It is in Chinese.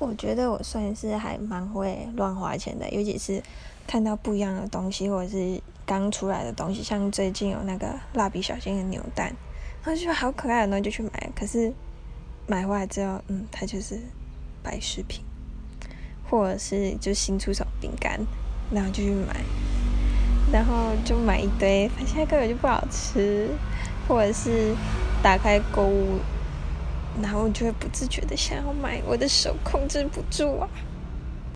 我觉得我算是还蛮会乱花钱的，尤其是看到不一样的东西，或者是刚出来的东西，像最近有那个蜡笔小新的扭蛋，然后就好可爱，的东西就去买。可是买回来之后，嗯，它就是摆饰品，或者是就新出手饼干，然后就去买，然后就买一堆，发现根本就不好吃，或者是打开购物。然后就会不自觉的想要买，我的手控制不住啊。